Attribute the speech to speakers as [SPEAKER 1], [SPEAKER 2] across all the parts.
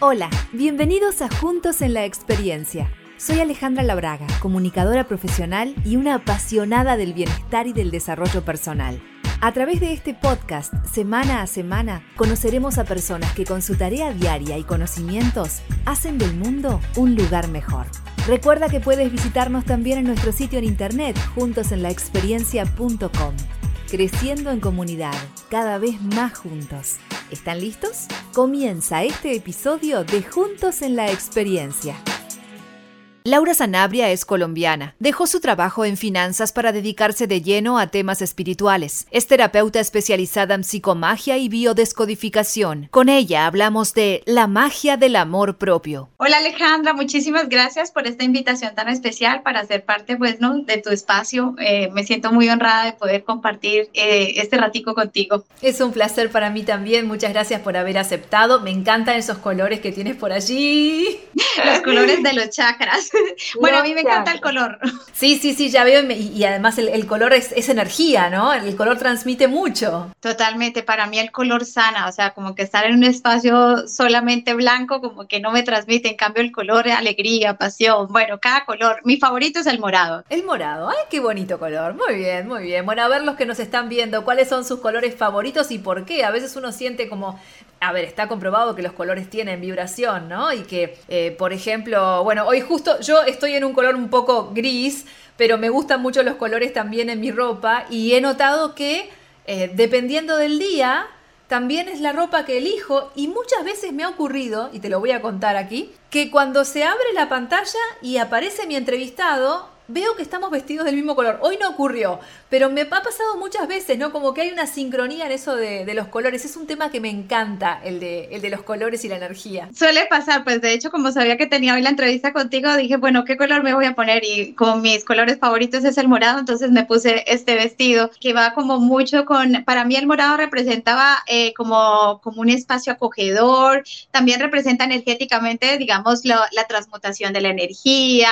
[SPEAKER 1] Hola, bienvenidos a Juntos en la Experiencia. Soy Alejandra Labraga, comunicadora profesional y una apasionada del bienestar y del desarrollo personal. A través de este podcast, semana a semana, conoceremos a personas que con su tarea diaria y conocimientos hacen del mundo un lugar mejor. Recuerda que puedes visitarnos también en nuestro sitio en internet juntosenlaexperiencia.com creciendo en comunidad, cada vez más juntos. ¿Están listos? Comienza este episodio de Juntos en la Experiencia. Laura Sanabria es colombiana. Dejó su trabajo en finanzas para dedicarse de lleno a temas espirituales. Es terapeuta especializada en psicomagia y biodescodificación. Con ella hablamos de la magia del amor propio.
[SPEAKER 2] Hola Alejandra, muchísimas gracias por esta invitación tan especial para ser parte pues, ¿no? de tu espacio. Eh, me siento muy honrada de poder compartir eh, este ratico contigo.
[SPEAKER 1] Es un placer para mí también. Muchas gracias por haber aceptado. Me encantan esos colores que tienes por allí.
[SPEAKER 2] Los colores de los chakras. bueno, a mí me encanta el color.
[SPEAKER 1] Sí, sí, sí, ya veo. Y, además el, color es, energía, ¿no? El color transmite mucho.
[SPEAKER 2] Totalmente. Para mí el color sana. O sea, como que estar en un espacio solamente blanco, como que no me transmite. En cambio, el color es alegría, pasión. Bueno, cada color. Mi favorito es el morado.
[SPEAKER 1] El morado. Ay, qué bonito color. Muy bien, muy bien. Bueno, a ver los que nos están viendo, ¿cuáles son sus colores favoritos y por qué? A veces uno siente como a ver, está comprobado que los colores tienen vibración, ¿no? Y que, eh, por ejemplo, bueno, hoy justo yo estoy en un color un poco gris, pero me gustan mucho los colores también en mi ropa y he notado que eh, dependiendo del día, también es la ropa que elijo y muchas veces me ha ocurrido, y te lo voy a contar aquí, que cuando se abre la pantalla y aparece mi entrevistado, veo que estamos vestidos del mismo color. Hoy no ocurrió, pero me ha pasado muchas veces, ¿no? Como que hay una sincronía en eso de, los colores. Es un tema que me encanta, el de, el de los colores y la energía.
[SPEAKER 2] Suele pasar, pues de hecho, como sabía que tenía hoy la entrevista contigo, dije, bueno, ¿qué color me voy a poner? Y como mis colores favoritos es el morado, entonces me puse este vestido que va como mucho con, para mí el morado representaba eh, como, como un espacio acogedor, también representa energéticamente, digamos, la transmutación de la energía,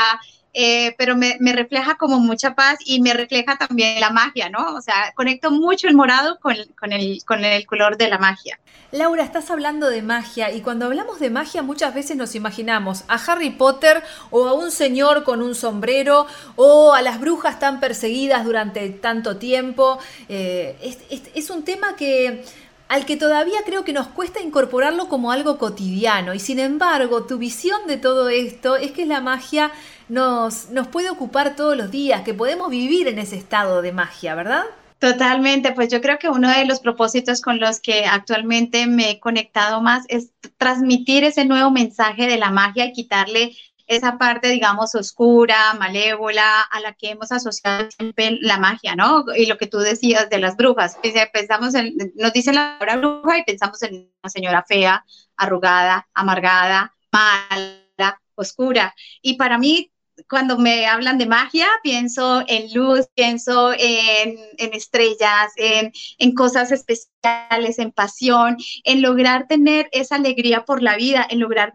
[SPEAKER 2] eh, pero me, refleja como mucha paz y me refleja también la magia, ¿no? O sea, conecto mucho el morado con, el, color de la magia.
[SPEAKER 1] Laura, estás hablando de magia y cuando hablamos de magia muchas veces nos imaginamos a Harry Potter o a un señor con un sombrero o a las brujas tan perseguidas durante tanto tiempo. Eh, es, es un tema que al que todavía creo que nos cuesta incorporarlo como algo cotidiano. Y sin embargo, tu visión de todo esto es que la magia nos, nos puede ocupar todos los días, que podemos vivir en ese estado de magia, ¿verdad?
[SPEAKER 2] Totalmente, pues yo creo que uno de los propósitos con los que actualmente me he conectado más es transmitir ese nuevo mensaje de la magia y quitarle esa parte, digamos, oscura, malévola, a la que hemos asociado siempre la magia, ¿no? Y lo que tú decías de las brujas. Pensamos en, nos dice la palabra bruja y pensamos en una señora fea, arrugada, amargada, mala, oscura. Y para mí, cuando me hablan de magia, pienso en luz, pienso en, estrellas, en, en, cosas especiales, en pasión, en lograr tener esa alegría por la vida, en lograr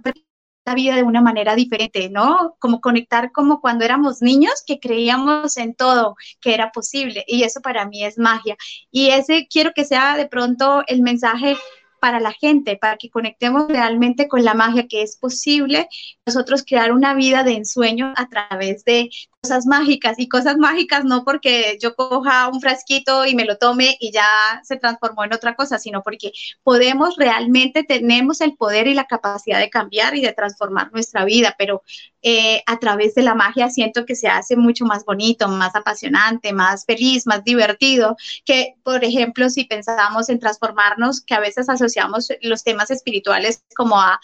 [SPEAKER 2] la vida de una manera diferente, ¿no? Como conectar como cuando éramos niños que creíamos en todo que era posible y eso para mí es magia. Y ese quiero que sea de pronto el mensaje para la gente, para que conectemos realmente con la magia que es posible nosotros crear una vida de ensueño a través de cosas mágicas y cosas mágicas no porque yo coja un frasquito y me lo tome y ya se transformó en otra cosa, sino porque podemos realmente, tenemos el poder y la capacidad de cambiar y de transformar nuestra vida, pero eh, a través de la magia siento que se hace mucho más bonito, más apasionante, más feliz, más divertido, que por ejemplo si pensamos en transformarnos, que a veces asociamos los temas espirituales como a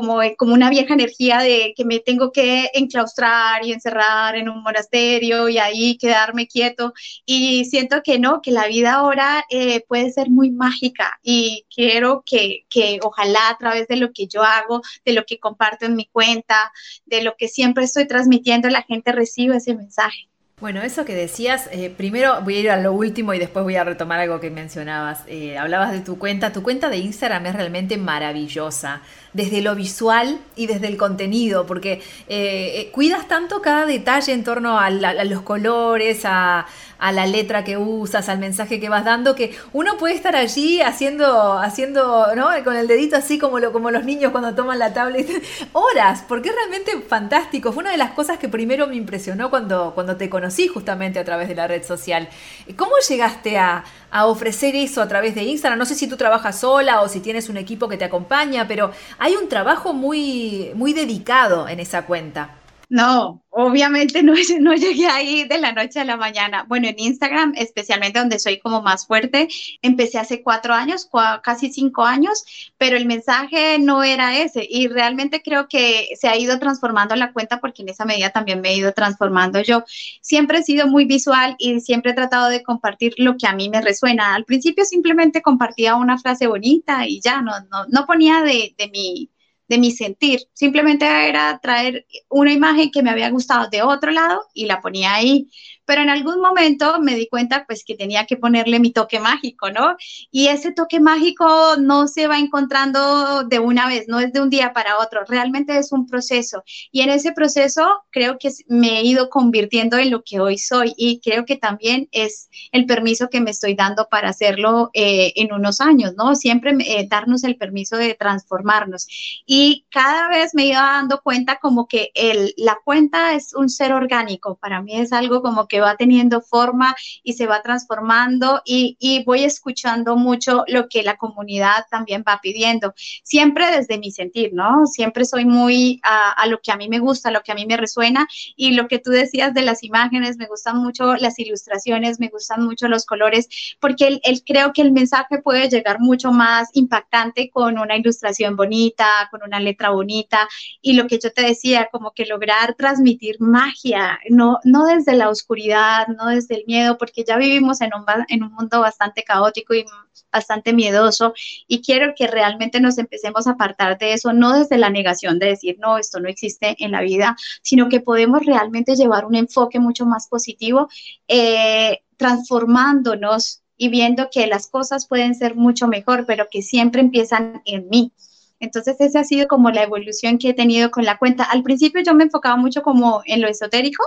[SPEAKER 2] como, como una vieja energía de que me tengo que enclaustrar y encerrar en un monasterio y ahí quedarme quieto. Y siento que no, que la vida ahora eh, puede ser muy mágica y quiero que, que ojalá a través de lo que yo hago, de lo que comparto en mi cuenta, de lo que siempre estoy transmitiendo, la gente reciba ese mensaje.
[SPEAKER 1] Bueno, eso que decías, eh, primero voy a ir a lo último y después voy a retomar algo que mencionabas. Eh, hablabas de tu cuenta, tu cuenta de Instagram es realmente maravillosa, desde lo visual y desde el contenido, porque eh, cuidas tanto cada detalle en torno a los colores, a, a la letra que usas, al mensaje que vas dando, que uno puede estar allí haciendo, haciendo, ¿no? Con el dedito así como, lo, como los niños cuando toman la tablet, horas, porque es realmente fantástico. Fue una de las cosas que primero me impresionó cuando, cuando te conocí justamente a través de la red social. ¿Cómo llegaste a, a ofrecer eso a través de Instagram? No sé si tú trabajas sola o si tienes un equipo que te acompaña, pero hay un trabajo muy, muy dedicado en esa cuenta.
[SPEAKER 2] No, obviamente no, llegué ahí de la noche a la mañana. Bueno, en Instagram, especialmente donde soy como más fuerte, empecé hace cuatro años, casi cinco años, pero el mensaje no era ese. Y realmente creo que se ha ido transformando la cuenta porque en esa medida también me he ido transformando yo. Siempre he sido muy visual y siempre he tratado de compartir lo que a mí me resuena. Al principio simplemente compartía una frase bonita y ya, no, no, no ponía de, de mi de mi sentir. Simplemente era traer una imagen que me había gustado de otro lado y la ponía ahí pero en algún momento me di cuenta pues que tenía que ponerle mi toque mágico, ¿no? Y ese toque mágico no se va encontrando de una vez, no es de un día para otro, realmente es un proceso. Y en ese proceso creo que me he ido convirtiendo en lo que hoy soy y creo que también es el permiso que me estoy dando para hacerlo eh, en unos años, ¿no? Siempre eh, darnos el permiso de transformarnos. Y cada vez me iba dando cuenta como que el, la cuenta es un ser orgánico, para mí es algo como que va teniendo forma y se va transformando y, voy escuchando mucho lo que la comunidad también va pidiendo, siempre desde mi sentir, ¿no? Siempre soy muy a, lo que a mí me gusta, a lo que a mí me resuena. Y lo que tú decías de las imágenes, me gustan mucho las ilustraciones, me gustan mucho los colores, porque el, creo que el mensaje puede llegar mucho más impactante con una ilustración bonita, con una letra bonita. Y lo que yo te decía, como que lograr transmitir magia, no, no desde la oscuridad, no desde el miedo, porque ya vivimos en un, en un mundo bastante caótico y bastante miedoso y quiero que realmente nos empecemos a apartar de eso, no desde la negación de decir, no, esto no existe en la vida, sino que podemos realmente llevar un enfoque mucho más positivo, eh, transformándonos y viendo que las cosas pueden ser mucho mejor, pero que siempre empiezan en mí. Entonces, esa ha sido como la evolución que he tenido con la cuenta. Al principio yo me enfocaba mucho como en lo esotérico,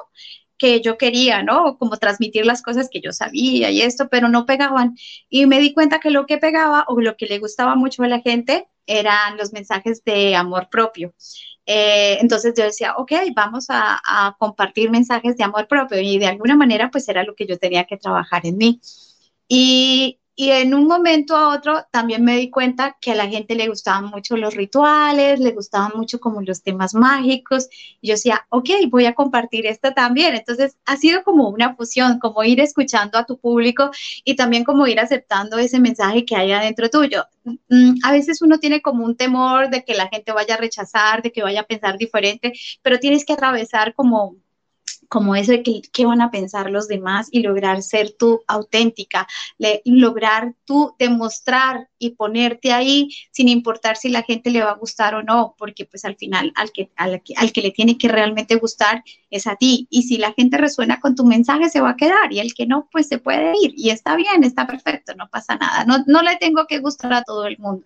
[SPEAKER 2] que yo quería, ¿no? Como transmitir las cosas que yo sabía y esto, pero no pegaban. Y me di cuenta que lo que pegaba o lo que le gustaba mucho a la gente eran los mensajes de amor propio. Eh, entonces yo decía, ok, vamos a, a, compartir mensajes de amor propio y de alguna manera pues era lo que yo tenía que trabajar en mí. Y y en un momento a otro también me di cuenta que a la gente le gustaban mucho los rituales, le gustaban mucho como los temas mágicos. Yo decía, ok, voy a compartir esto también. Entonces ha sido como una fusión, como ir escuchando a tu público y también como ir aceptando ese mensaje que hay adentro tuyo. Mm, a veces uno tiene como un temor de que la gente vaya a rechazar, de que vaya a pensar diferente, pero tienes que atravesar como como eso de que, qué van a pensar los demás y lograr ser tú auténtica, lograr tú demostrar y ponerte ahí sin importar si la gente le va a gustar o no, porque pues al final al que, al, que le tiene que realmente gustar es a ti. Y si la gente resuena con tu mensaje, se va a quedar y el que no, pues se puede ir y está bien, está perfecto, no pasa nada. No, no le tengo que gustar a todo el mundo.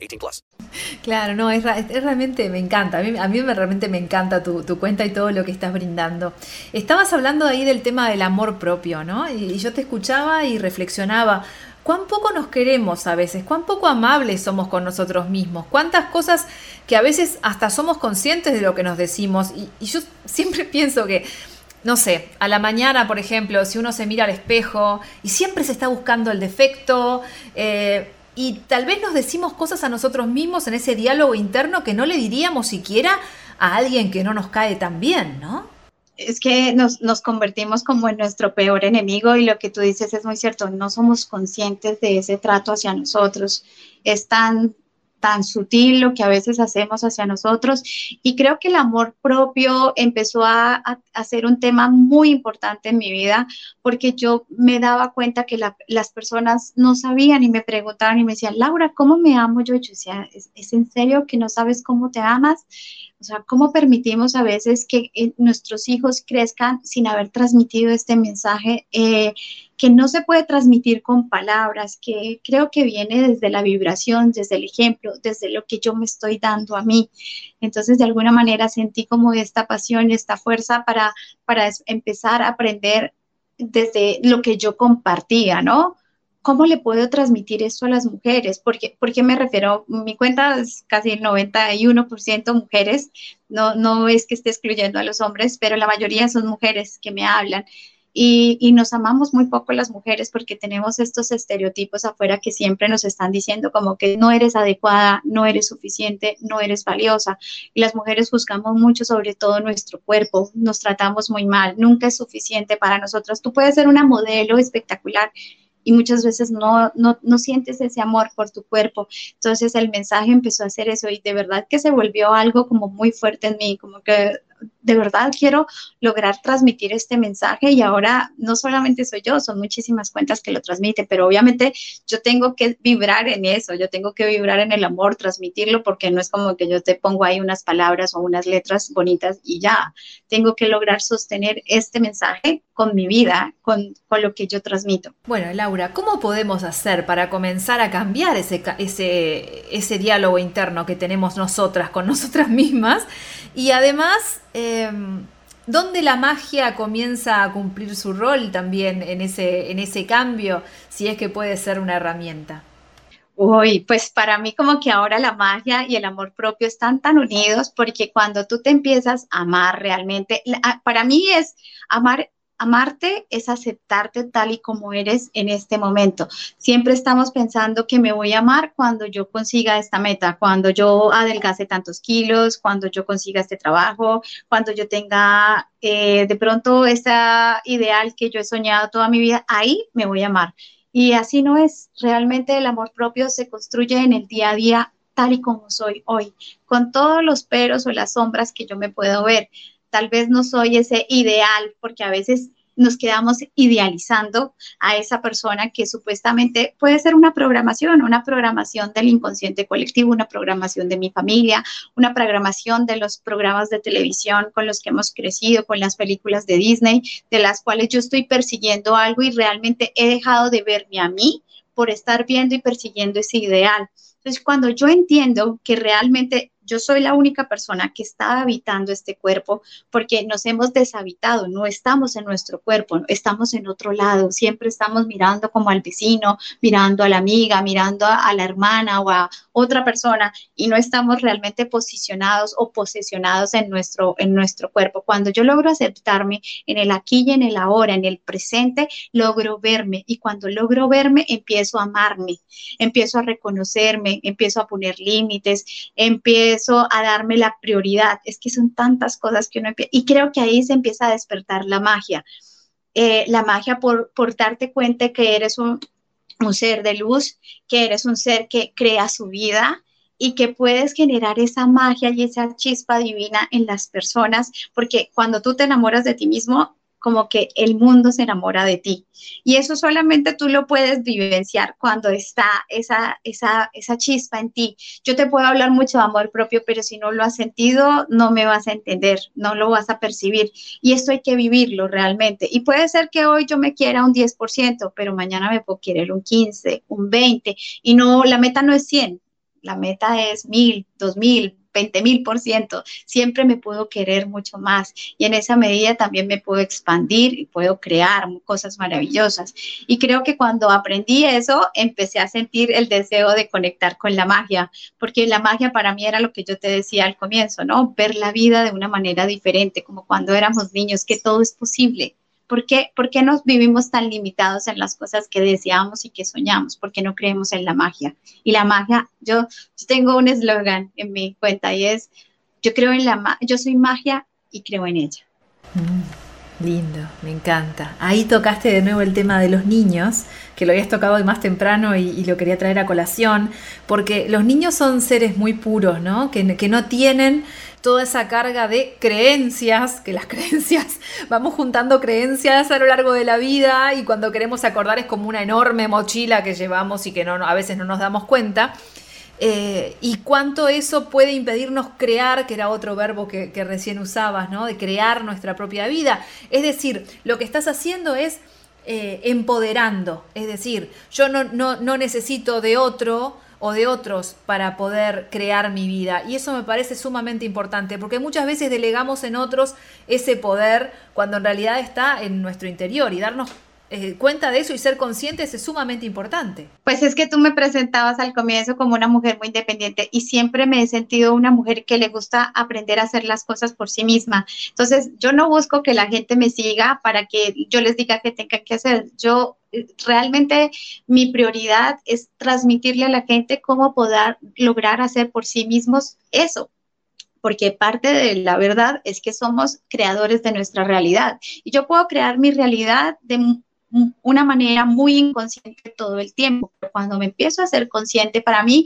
[SPEAKER 3] 18 plus.
[SPEAKER 1] Claro, no, es, realmente me encanta. A mí, a mí me, realmente me encanta tu, tu, cuenta y todo lo que estás brindando. Estabas hablando ahí del tema del amor propio, ¿no? Y, y yo te escuchaba y reflexionaba cuán poco nos queremos a veces, cuán poco amables somos con nosotros mismos, cuántas cosas que a veces hasta somos conscientes de lo que nos decimos. Y, yo siempre pienso que, no sé, a la mañana, por ejemplo, si uno se mira al espejo y siempre se está buscando el defecto, eh, y tal vez nos decimos cosas a nosotros mismos en ese diálogo interno que no le diríamos siquiera a alguien que no nos cae tan bien, ¿no?
[SPEAKER 2] Es que nos, nos convertimos como en nuestro peor enemigo y lo que tú dices es muy cierto, no somos conscientes de ese trato hacia nosotros. Es tan tan sutil lo que a veces hacemos hacia nosotros. Y creo que el amor propio empezó a, ser un tema muy importante en mi vida porque yo me daba cuenta que las personas no sabían y me preguntaban y me decían, Laura, ¿cómo me amo yo? Yo decía, ¿es, en serio que no sabes cómo te amas? O sea, ¿cómo permitimos a veces que eh, nuestros hijos crezcan sin haber transmitido este mensaje? Eh, que no se puede transmitir con palabras, que creo que viene desde la vibración, desde el ejemplo, desde lo que yo me estoy dando a mí. Entonces, de alguna manera sentí como esta pasión, esta fuerza para, para empezar a aprender desde lo que yo compartía, ¿no? ¿Cómo le puedo transmitir esto a las mujeres? Porque, qué me refiero, mi cuenta es casi el 91% mujeres, no, no es que esté excluyendo a los hombres, pero la mayoría son mujeres que me hablan. Y, nos amamos muy poco las mujeres porque tenemos estos estereotipos afuera que siempre nos están diciendo como que no eres adecuada, no eres suficiente, no eres valiosa. Y las mujeres juzgamos mucho sobre todo nuestro cuerpo, nos tratamos muy mal, nunca es suficiente para nosotros. Tú puedes ser una modelo espectacular y muchas veces no, no, no, sientes ese amor por tu cuerpo. Entonces el mensaje empezó a hacer eso y de verdad que se volvió algo como muy fuerte en mí, como que de verdad quiero lograr transmitir este mensaje y ahora no solamente soy yo, son muchísimas cuentas que lo transmiten, pero obviamente yo tengo que vibrar en eso, yo tengo que vibrar en el amor, transmitirlo, porque no es como que yo te pongo ahí unas palabras o unas letras bonitas y ya, tengo que lograr sostener este mensaje con mi vida, con, con lo que yo transmito.
[SPEAKER 1] Bueno, Laura, ¿cómo podemos hacer para comenzar a cambiar ese, ese, ese diálogo interno que tenemos nosotras con nosotras mismas? Y además, em, ¿dónde la magia comienza a cumplir su rol también en ese, en ese cambio, si es que puede ser una herramienta?
[SPEAKER 2] Uy, pues para mí como que ahora la magia y el amor propio están tan unidos porque cuando tú te empiezas a amar realmente, para mí es amar Amarte es aceptarte tal y como eres en este momento. Siempre estamos pensando que me voy a amar cuando yo consiga esta meta, cuando yo adelgace tantos kilos, cuando yo consiga este trabajo, cuando yo tenga eh, de pronto este ideal que yo he soñado toda mi vida, ahí me voy a amar. Y así no es. Realmente el amor propio se construye en el día a día tal y como soy hoy, con todos los peros o las sombras que yo me puedo ver tal vez no soy ese ideal, porque a veces nos quedamos idealizando a esa persona que supuestamente puede ser una programación, una programación del inconsciente colectivo, una programación de mi familia, una programación de los programas de televisión con los que hemos crecido, con las películas de Disney, de las cuales yo estoy persiguiendo algo y realmente he dejado de verme a mí por estar viendo y persiguiendo ese ideal. Entonces, cuando yo entiendo que realmente yo soy la única persona que está habitando este cuerpo porque nos hemos deshabitado, no estamos en nuestro cuerpo, estamos en otro lado, siempre estamos mirando como al vecino, mirando a la amiga, mirando a, la hermana o a otra persona y no estamos realmente posicionados o posesionados en nuestro, en nuestro cuerpo. Cuando yo logro aceptarme en el aquí y en el ahora, en el presente, logro verme y cuando logro verme empiezo a amarme, empiezo a reconocerme, empiezo a poner límites, empiezo a darme la prioridad. Es que son tantas cosas que uno empieza, y creo que ahí se empieza a despertar la magia. Eh, la magia por, por darte cuenta que eres un, un ser de luz, que eres un ser que crea su vida, y que puedes generar esa magia y esa chispa divina en las personas, porque cuando tú te enamoras de ti mismo, como que el mundo se enamora de ti. Y eso solamente tú lo puedes vivenciar cuando está esa, esa, esa chispa en ti. Yo te puedo hablar mucho de amor propio, pero si no lo has sentido, no me vas a entender, no lo vas a percibir. Y esto hay que vivirlo realmente. Y puede ser que hoy yo me quiera un 10%, pero mañana me puedo querer un 15, un 20. Y no, la meta no es 100, la meta es 1000, 2000, 20 mil por ciento, siempre me puedo querer mucho más y en esa medida también me puedo expandir y puedo crear cosas maravillosas. Y creo que cuando aprendí eso, empecé a sentir el deseo de conectar con la magia, porque la magia para mí era lo que yo te decía al comienzo, ¿no? Ver la vida de una manera diferente, como cuando éramos niños, que todo es posible. ¿Por qué, ¿Por qué nos vivimos tan limitados en las cosas que deseamos y que soñamos? Porque no creemos en la magia. Y la magia, yo, tengo un eslogan en mi cuenta y es, yo creo en la yo soy magia y creo en ella.
[SPEAKER 1] Mm, lindo, me encanta. Ahí tocaste de nuevo el tema de los niños, que lo habías tocado más temprano y, lo quería traer a colación, porque los niños son seres muy puros, ¿no? Que no tienen toda esa carga de creencias, que las creencias, vamos juntando creencias a lo largo de la vida y cuando queremos acordar es como una enorme mochila que llevamos y que no, a veces no nos damos cuenta. Eh, y cuánto eso puede impedirnos crear, que era otro verbo que, recién usabas, ¿no? De crear nuestra propia vida. Es decir, lo que estás haciendo es eh, empoderando. Es decir, yo no, no, no necesito de otro o de otros para poder crear mi vida. Y eso me parece sumamente importante, porque muchas veces delegamos en otros ese poder cuando en realidad está en nuestro interior y darnos eh, cuenta de eso y ser conscientes es sumamente importante.
[SPEAKER 2] Pues es que tú me presentabas al comienzo como una mujer muy independiente y siempre me he sentido una mujer que le gusta aprender a hacer las cosas por sí misma. Entonces, yo no busco que la gente me siga para que yo les diga qué tengan que hacer. Yo realmente mi prioridad es transmitirle a la gente cómo poder lograr hacer por sí mismos eso, porque parte de la verdad es que somos creadores de nuestra realidad. Y yo puedo crear mi realidad de una manera muy inconsciente todo el tiempo. Cuando me empiezo a ser consciente, para mí,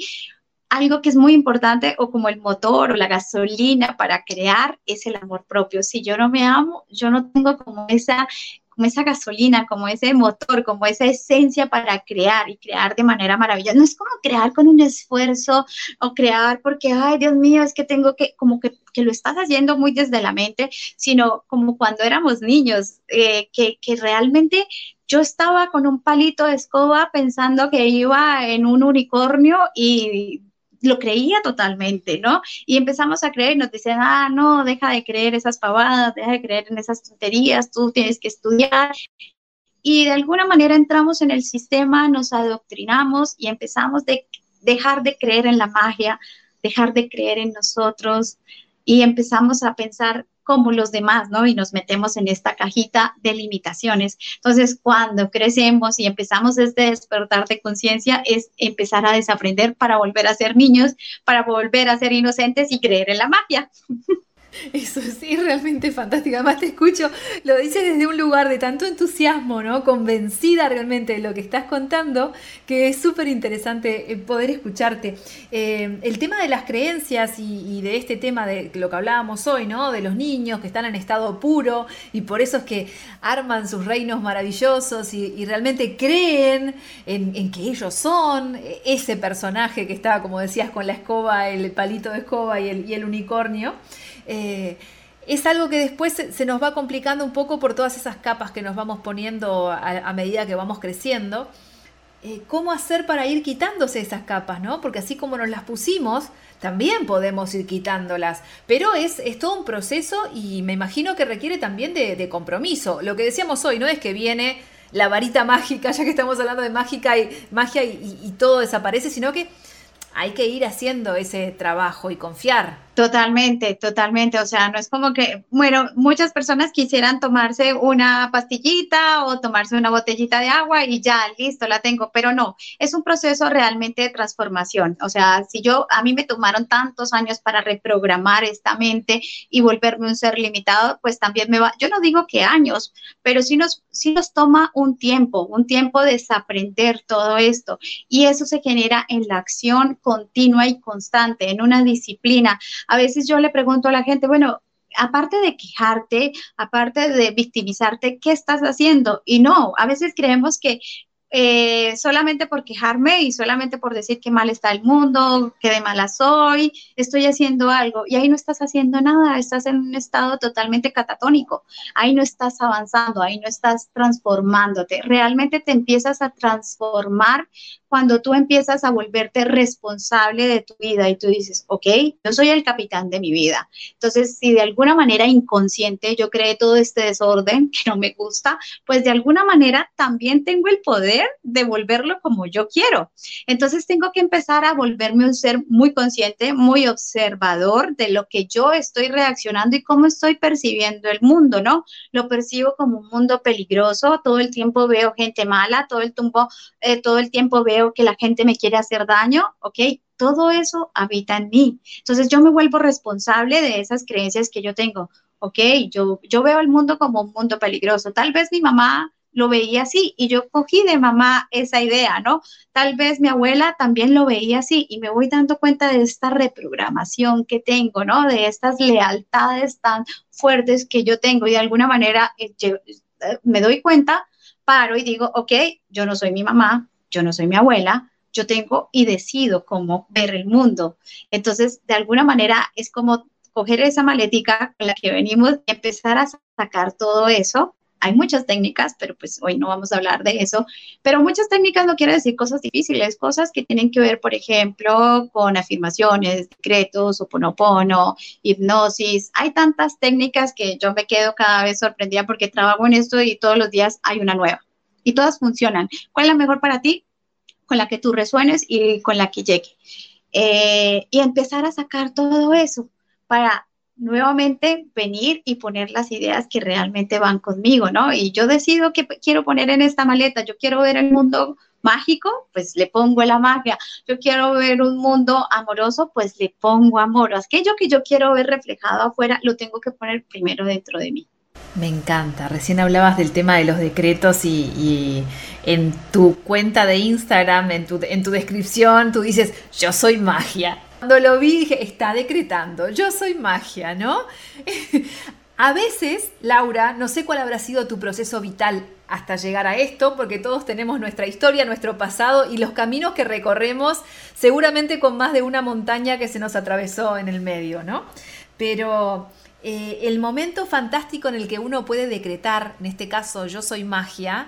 [SPEAKER 2] algo que es muy importante, o como el motor o la gasolina para crear, es el amor propio. Si yo no me amo, yo no tengo como esa como esa gasolina, como ese motor, como esa esencia para crear y crear de manera maravillosa. No es como crear con un esfuerzo o crear porque, ay, Dios mío, es que tengo que, como que, que lo estás haciendo muy desde la mente, sino como cuando éramos niños, eh, que, que realmente yo estaba con un palito de escoba pensando que iba en un unicornio y lo creía totalmente, ¿no? Y empezamos a creer, nos dicen, ah, no, deja de creer esas pavadas, deja de creer en esas tonterías, tú tienes que estudiar. Y de alguna manera entramos en el sistema, nos adoctrinamos y empezamos de dejar de creer en la magia, dejar de creer en nosotros y empezamos a pensar como los demás, ¿no? Y nos metemos en esta cajita de limitaciones. Entonces, cuando crecemos y empezamos este despertar de conciencia, es empezar a desaprender para volver a ser niños, para volver a ser inocentes y creer en la magia.
[SPEAKER 1] Eso sí, realmente fantástico. Además te escucho, lo dices desde un lugar de tanto entusiasmo, ¿no? Convencida realmente de lo que estás contando, que es súper interesante eh, poder escucharte. Eh, el tema de las creencias y, de este tema de lo que hablábamos hoy, ¿no? De los niños que están en estado puro y por eso es que arman sus reinos maravillosos y, realmente creen en, que ellos son ese personaje que estaba, como decías, con la escoba, el palito de escoba y el, y el unicornio. Eh, es algo que después se, nos va complicando un poco por todas esas capas que nos vamos poniendo a, medida que vamos creciendo. Eh, ¿Cómo hacer para ir quitándose esas capas, no? Porque así como nos las pusimos, también podemos ir quitándolas. Pero es, es todo un proceso y me imagino que requiere también de, compromiso. Lo que decíamos hoy, no es que viene la varita mágica, ya que estamos hablando de mágica y, magia y todo desaparece, sino que hay que ir haciendo ese trabajo y confiar.
[SPEAKER 2] Totalmente, totalmente. O sea, no es como que, bueno, muchas personas quisieran tomarse una pastillita o tomarse una botellita de agua y ya, listo, la tengo, pero no, es un proceso realmente de transformación. O sea, si yo, a mí me tomaron tantos años para reprogramar esta mente y volverme un ser limitado, pues también me va, yo no digo que años, pero sí nos, sí nos toma un tiempo, un tiempo de desaprender todo esto. Y eso se genera en la acción continua y constante, en una disciplina a veces yo le pregunto a la gente, bueno, aparte de quejarte, aparte de victimizarte, ¿qué estás haciendo? Y no, a veces creemos que eh, solamente por quejarme y solamente por decir que mal está el mundo, que de mala soy, estoy haciendo algo. Y ahí no estás haciendo nada, estás en un estado totalmente catatónico, ahí no estás avanzando, ahí no estás transformándote, realmente te empiezas a transformar cuando tú empiezas a volverte responsable de tu vida y tú dices, ok, yo soy el capitán de mi vida. Entonces, si de alguna manera inconsciente yo creé todo este desorden que no me gusta, pues de alguna manera también tengo el poder de volverlo como yo quiero. Entonces, tengo que empezar a volverme un ser muy consciente, muy observador de lo que yo estoy reaccionando y cómo estoy percibiendo el mundo, ¿no? Lo percibo como un mundo peligroso, todo el tiempo veo gente mala, todo el tiempo, eh, todo el tiempo veo que la gente me quiere hacer daño, ¿ok? Todo eso habita en mí. Entonces yo me vuelvo responsable de esas creencias que yo tengo. Ok, yo, yo veo el mundo como un mundo peligroso. Tal vez mi mamá lo veía así y yo cogí de mamá esa idea, ¿no? Tal vez mi abuela también lo veía así y me voy dando cuenta de esta reprogramación que tengo, ¿no? De estas lealtades tan fuertes que yo tengo y de alguna manera eh, eh, me doy cuenta, paro y digo, ok, yo no soy mi mamá, yo no soy mi abuela, yo tengo y decido cómo ver el mundo. Entonces, de alguna manera es como coger esa maletica con la que venimos y empezar a sacar todo eso. Hay muchas técnicas, pero pues hoy no vamos a hablar de eso. Pero muchas técnicas no quiere decir cosas difíciles, cosas que tienen que ver, por ejemplo, con afirmaciones, decretos, oponopono, hipnosis. Hay tantas técnicas que yo me quedo cada vez sorprendida porque trabajo en esto y todos los días hay una nueva y todas funcionan. ¿Cuál es la mejor para ti? Con la que tú resuenes y con la que llegue. Eh, y empezar a sacar todo eso para nuevamente venir y poner las ideas que realmente van conmigo, ¿no? Y yo decido que quiero poner en esta maleta, yo quiero ver el mundo mágico, pues le pongo la magia. Yo quiero ver un mundo amoroso, pues le pongo amor. Aquello que yo quiero ver reflejado afuera, lo tengo que poner primero dentro de mí.
[SPEAKER 1] Me encanta. Recién hablabas del tema de los decretos y, en tu cuenta de Instagram, en tu, en tu descripción, tú dices, yo soy magia. Cuando lo vi dije, está decretando, yo soy magia, ¿no? a veces, Laura, no sé cuál habrá sido tu proceso vital hasta llegar a esto, porque todos tenemos nuestra historia, nuestro pasado y los caminos que recorremos, seguramente con más de una montaña que se nos atravesó en el medio, ¿no? Pero eh, el momento fantástico en el que uno puede decretar, en este caso yo soy magia,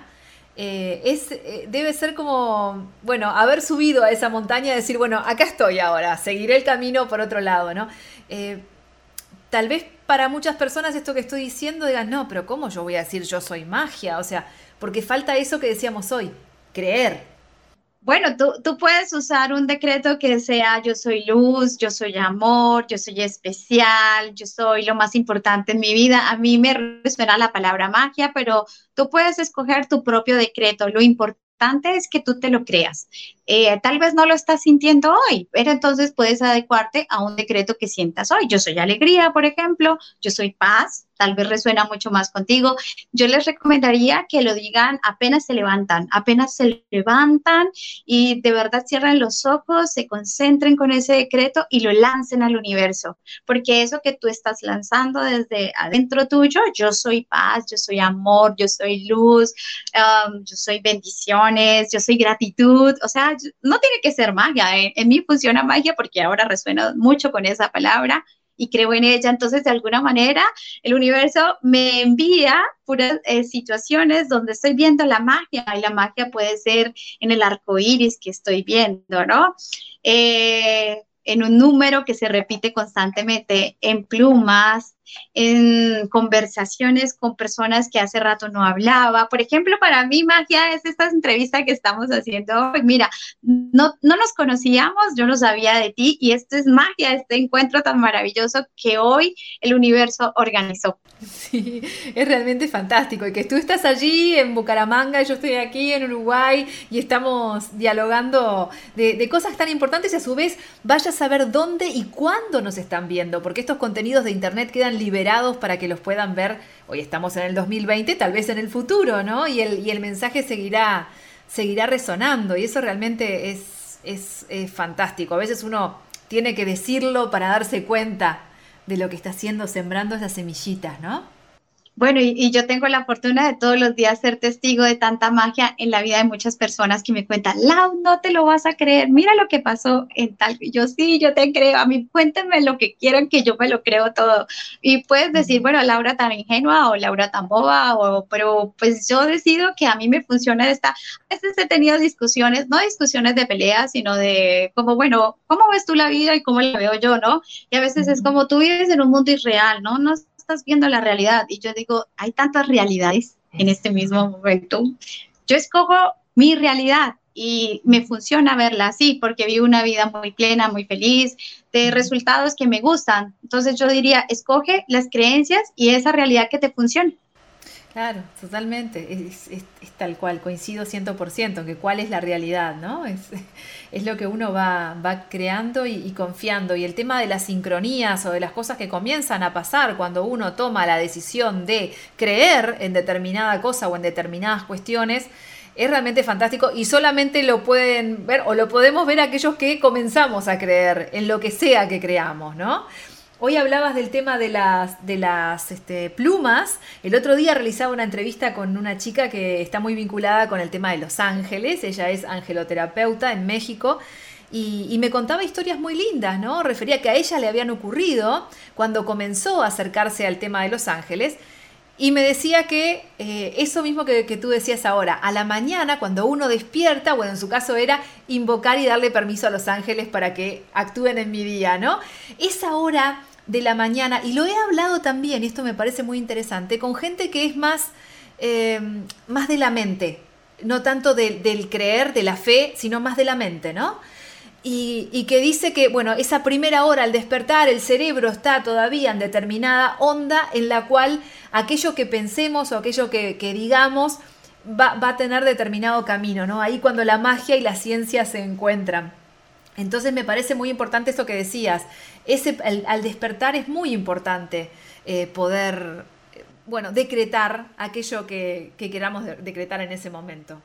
[SPEAKER 1] eh, es, eh, debe ser como, bueno, haber subido a esa montaña y decir, bueno, acá estoy ahora, seguiré el camino por otro lado, ¿no? tal vez para muchas personas esto que estoy diciendo digan, no, pero ¿cómo yo voy a decir yo soy magia? O sea, porque falta eso que decíamos hoy, creer,
[SPEAKER 2] bueno, tú, tú, puedes usar un decreto que sea yo soy luz, yo soy amor, yo soy especial, yo soy lo más importante en mi vida. A mí me resuena la palabra magia, pero tú puedes escoger tu propio decreto. Lo importante es que tú te lo creas. Eh, tal vez no lo estás sintiendo hoy, pero entonces puedes adecuarte a un decreto que sientas hoy. Yo soy alegría, por ejemplo, yo soy paz, tal vez resuena mucho más contigo. Yo les recomendaría que lo digan apenas se levantan, apenas se levantan y de verdad cierren los ojos, se concentren con ese decreto y lo lancen al universo, porque eso que tú estás lanzando desde adentro tuyo, yo soy paz, yo soy amor, yo soy luz, um, yo soy bendiciones, yo soy gratitud, o sea, no tiene que ser magia, en, en mí funciona magia porque ahora resuena mucho con esa palabra y creo en ella. Entonces, de alguna manera, el universo me envía puras eh, situaciones donde estoy viendo la magia y la magia puede ser en el arco iris que estoy viendo, ¿no? Eh, en un número que se repite constantemente, en plumas, en conversaciones con personas que hace rato no hablaba. Por ejemplo, para mí magia es esta entrevista que estamos haciendo hoy. Mira, no, no nos conocíamos, yo no sabía de ti y esto es magia, este encuentro tan maravilloso que hoy el universo organizó.
[SPEAKER 1] Sí, es realmente fantástico y que tú estás allí en Bucaramanga, yo estoy aquí en Uruguay y estamos dialogando de, de cosas tan importantes y a su vez vaya a saber dónde y cuándo nos están viendo, porque estos contenidos de internet quedan liberados para que los puedan ver. Hoy estamos en el 2020, tal vez en el futuro, ¿no? Y el, y el mensaje seguirá, seguirá resonando y eso realmente es, es, fantástico. A veces uno tiene que decirlo para darse cuenta de lo que está haciendo, sembrando esas semillitas, ¿no?
[SPEAKER 2] Bueno, y, yo tengo la fortuna de todos los días ser testigo de tanta magia en la vida de muchas personas que me cuentan, Lau, no te lo vas a creer, mira lo que pasó en tal. Yo sí, yo te creo, a mí cuéntenme lo que quieran que yo me lo creo todo. Y puedes decir, bueno, Laura tan ingenua o Laura tan boba, o, pero pues yo decido que a mí me funciona esta. A veces he tenido discusiones, no discusiones de pelea, sino de como, bueno, ¿cómo ves tú la vida y cómo la veo yo, no? Y a veces es como tú vives en un mundo irreal, ¿no? No estás viendo la realidad. Y yo digo, hay tantas realidades en este mismo momento. Yo escojo mi realidad y me funciona verla así porque vivo una vida muy plena, muy feliz, de resultados que me gustan. Entonces yo diría, escoge las creencias y esa realidad que te funcione.
[SPEAKER 1] Claro, totalmente, es, tal cual, coincido 100%, que cuál es la realidad, ¿no? Es, es lo que uno va, va creando y, y, confiando. Y el tema de las sincronías o de las cosas que comienzan a pasar cuando uno toma la decisión de creer en determinada cosa o en determinadas cuestiones, es realmente fantástico y solamente lo pueden ver o lo podemos ver aquellos que comenzamos a creer en lo que sea que creamos, ¿no? Hoy hablabas del tema de las, de las este, plumas. El otro día realizaba una entrevista con una chica que está muy vinculada con el tema de los ángeles. Ella es angeloterapeuta en México. Y, me contaba historias muy lindas, ¿no? Refería que a ella le habían ocurrido cuando comenzó a acercarse al tema de los ángeles. Y me decía que eh, eso mismo que, que, tú decías ahora, a la mañana cuando uno despierta, bueno, en su caso era invocar y darle permiso a los ángeles para que actúen en mi día, ¿no? Esa hora de la mañana, y lo he hablado también, y esto me parece muy interesante, con gente que es más, eh, más de la mente, no tanto del creer, de la fe, sino más de la mente, ¿no? Y, que dice que, bueno, esa primera hora al despertar, el cerebro está todavía en determinada onda en la cual aquello que pensemos o aquello que, digamos va, va, a tener determinado camino, ¿no? Ahí cuando la magia y la ciencia se encuentran. Entonces me parece muy importante eso que decías. Ese, al despertar es muy importante eh, poder, bueno, decretar aquello que, que queramos decretar en ese momento.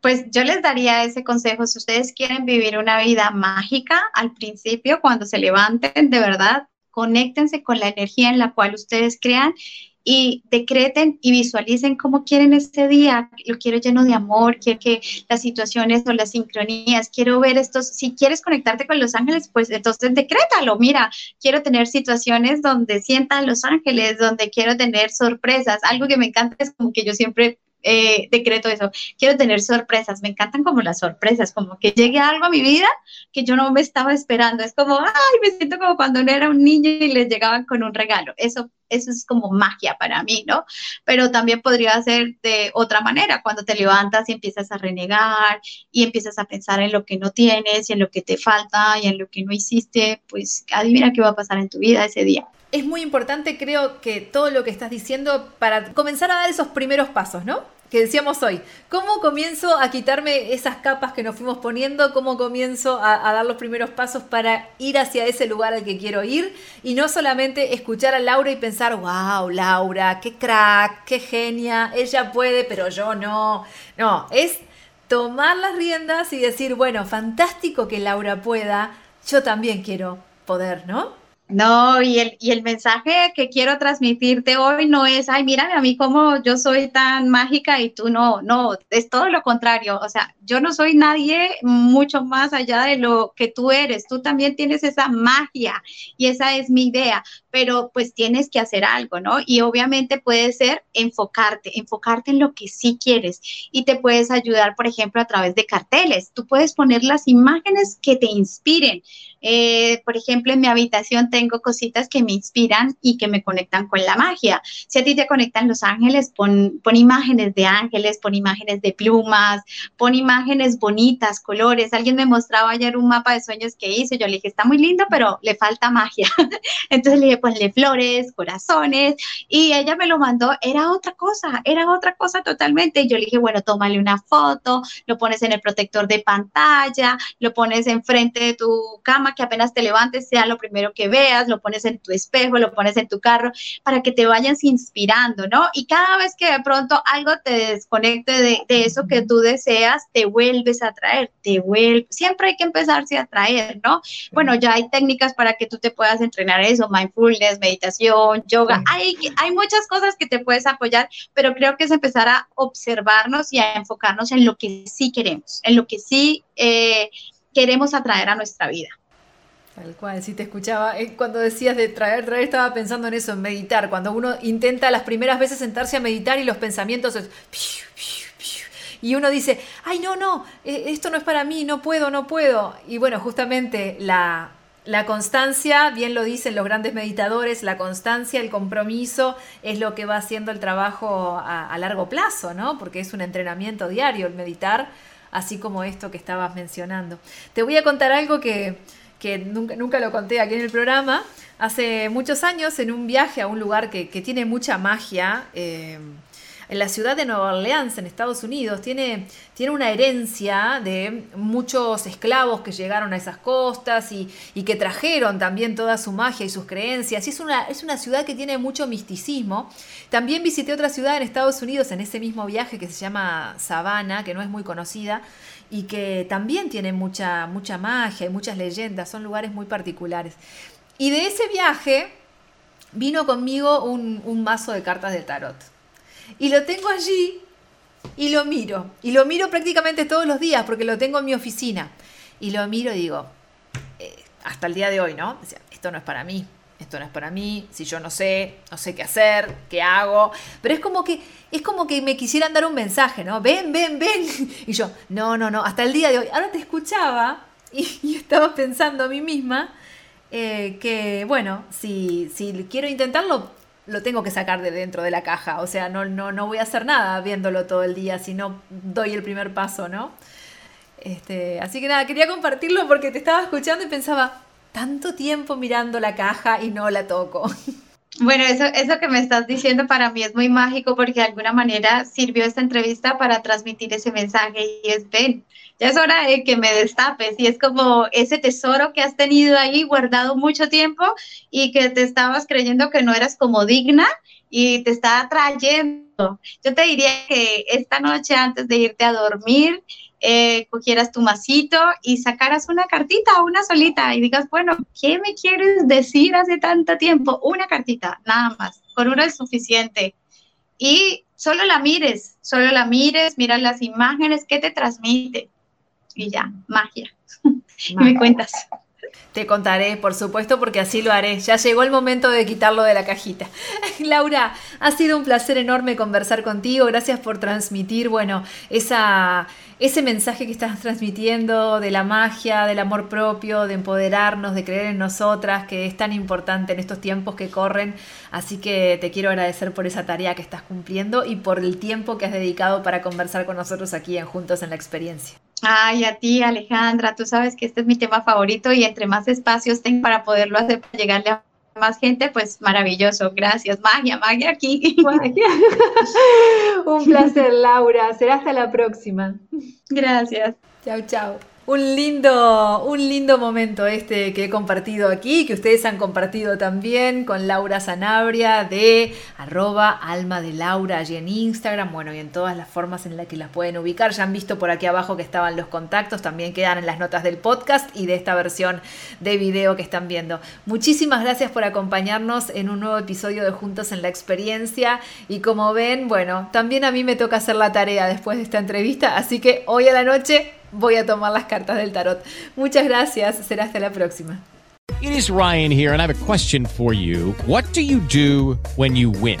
[SPEAKER 2] Pues yo les daría ese consejo, si ustedes quieren vivir una vida mágica al principio, cuando se levanten, de verdad, conéctense con la energía en la cual ustedes crean y decreten y visualicen cómo quieren este día. Lo quiero lleno de amor, quiero que las situaciones o las sincronías, quiero ver estos, si quieres conectarte con los ángeles, pues entonces decrétalo. Mira, quiero tener situaciones donde sientan los ángeles, donde quiero tener sorpresas. Algo que me encanta es como que yo siempre eh, decreto eso. Quiero tener sorpresas. Me encantan como las sorpresas, como que llegue algo a mi vida que yo no me estaba esperando. Es como, ay, me siento como cuando no era un niño y les llegaban con un regalo. Eso, eso es como magia para mí, ¿no? Pero también podría ser de otra manera, cuando te levantas y empiezas a renegar y empiezas a pensar en lo que no tienes y en lo que te falta y en lo que no hiciste, pues adivina qué va a pasar en tu vida ese día
[SPEAKER 1] es muy importante, creo que todo lo que estás diciendo para comenzar a dar esos primeros pasos, ¿no? Que decíamos hoy, ¿cómo comienzo a quitarme esas capas que nos fuimos poniendo? ¿Cómo comienzo a, dar los primeros pasos para ir hacia ese lugar al que quiero ir? Y no solamente escuchar a Laura y pensar, wow, Laura, qué crack, qué genia, ella puede, pero yo no. No, es tomar las riendas y decir, bueno, fantástico que Laura pueda, yo también quiero poder, ¿no?
[SPEAKER 2] No, y el, y el mensaje que quiero transmitirte hoy no es, ay, mírame a mí como yo soy tan mágica y tú no, no, es todo lo contrario. O sea, yo no soy nadie mucho más allá de lo que tú eres. Tú también tienes esa magia y esa es mi idea, pero pues tienes que hacer algo, ¿no? Y obviamente puede ser enfocarte, enfocarte en lo que sí quieres y te puedes ayudar, por ejemplo, a través de carteles. Tú puedes poner las imágenes que te inspiren. Eh, por ejemplo, en mi habitación tengo cositas que me inspiran y que me conectan con la magia. Si a ti te conectan los ángeles, pon, pon imágenes de ángeles, pon imágenes de plumas, pon imágenes bonitas, colores. Alguien me mostraba ayer un mapa de sueños que hizo. Yo le dije, está muy lindo, pero le falta magia. Entonces le dije, ponle flores, corazones. Y ella me lo mandó, era otra cosa, era otra cosa totalmente. Y yo le dije, bueno, tómale una foto, lo pones en el protector de pantalla, lo pones enfrente de tu cama que apenas te levantes sea lo primero que veas, lo pones en tu espejo, lo pones en tu carro, para que te vayas inspirando, ¿no? Y cada vez que de pronto algo te desconecte de, eso que tú deseas, te vuelves a traer, te vuelves, siempre hay que empezarse a traer, ¿no? Bueno, ya hay técnicas para que tú te puedas entrenar eso, mindful mindfulness, meditación, yoga. Hay, hay muchas cosas que te puedes apoyar, pero creo que es empezar a observarnos y a enfocarnos en lo que sí queremos, en lo que sí eh, queremos atraer a nuestra vida.
[SPEAKER 1] Tal cual, si te escuchaba, eh, cuando decías de traer, traer, estaba pensando en eso, en meditar, cuando uno intenta las primeras veces sentarse a meditar y los pensamientos es... Y uno dice, ay, no, no, eh, esto no es para mí, no puedo, no puedo. Y bueno, justamente la, la constancia, bien lo dicen los grandes meditadores, la constancia, el compromiso es lo que va haciendo el trabajo a, largo plazo, ¿no? Porque es un entrenamiento diario el meditar, así como esto que estabas mencionando. Te voy a contar algo que que nunca, nunca lo conté aquí en el programa, hace muchos años en un viaje a un lugar que, tiene mucha magia, eh, en la ciudad de Nueva Orleans, en Estados Unidos, tiene, tiene una herencia de muchos esclavos que llegaron a esas costas y, que trajeron también toda su magia y sus creencias. Y es una, es una ciudad que tiene mucho misticismo. También visité otra ciudad en Estados Unidos en ese mismo viaje que se llama Savannah, que no es muy conocida y que también tiene mucha, mucha magia y muchas leyendas, son lugares muy particulares. Y de ese viaje vino conmigo un, un mazo de cartas de tarot. Y lo tengo allí y lo miro. Y lo miro prácticamente todos los días porque lo tengo en mi oficina. Y lo miro y digo, eh, hasta el día de hoy, ¿no? esto no es para mí, esto no es para mí, si yo no sé, no sé qué hacer, qué hago. Pero es como que, es como que me quisieran dar un mensaje, ¿no? Ven, ven, ven. Y yo, no, no, no, hasta el día de hoy. Ahora te escuchaba y, estaba pensando a mí misma eh, que, bueno, si, si quiero intentarlo, lo tengo que sacar de dentro de la caja. O sea, no, no, no voy a hacer nada viéndolo todo el día si no doy el primer paso, ¿no? Este, así que nada, quería compartirlo porque te estaba escuchando y pensaba, tanto tiempo mirando la caja y no la toco.
[SPEAKER 2] Bueno, eso, eso que me estás diciendo para mí es muy mágico porque de alguna manera sirvió esta entrevista para transmitir ese mensaje y es, ven, ya es hora de que me destapes y es como ese tesoro que has tenido ahí guardado mucho tiempo y que te estabas creyendo que no eras como digna y te está trayendo. Yo te diría que esta noche antes de irte a dormir, eh, cogieras tu masito y sacaras una cartita, una solita, y digas, bueno, ¿qué me quieres decir hace tanto tiempo? Una cartita, nada más, con una es suficiente. Y solo la mires, solo la mires, mira las imágenes que te transmite. Y ya, magia. y me cuentas.
[SPEAKER 1] Te contaré, por supuesto, porque así lo haré. Ya llegó el momento de quitarlo de la cajita. Laura, ha sido un placer enorme conversar contigo. Gracias por transmitir, bueno, esa, ese mensaje que estás transmitiendo de la magia, del amor propio, de empoderarnos, de creer en nosotras, que es tan importante en estos tiempos que corren. Así que te quiero agradecer por esa tarea que estás cumpliendo y por el tiempo que has dedicado para conversar con nosotros aquí en Juntos en la Experiencia.
[SPEAKER 2] Ay, a ti, Alejandra, tú sabes que este es mi tema favorito y entre más espacios tengo para poderlo hacer, para llegarle a más gente, pues maravilloso. Gracias, magia, magia aquí.
[SPEAKER 1] Un placer, Laura. Será hasta la próxima.
[SPEAKER 2] Gracias.
[SPEAKER 1] Chao, chao. Un lindo, un lindo momento este que he compartido aquí, que ustedes han compartido también con Laura Sanabria de arroba alma de Laura allí en Instagram, bueno, y en todas las formas en las que las pueden ubicar. Ya han visto por aquí abajo que estaban los contactos, también quedan en las notas del podcast y de esta versión de video que están viendo. Muchísimas gracias por acompañarnos en un nuevo episodio de Juntos en la Experiencia y como ven, bueno, también a mí me toca hacer la tarea después de esta entrevista, así que hoy a la noche voy a tomar las cartas del tarot. Muchas gracias, será hasta la próxima.
[SPEAKER 3] It is Ryan here and I have a question for you. What do you do when you win?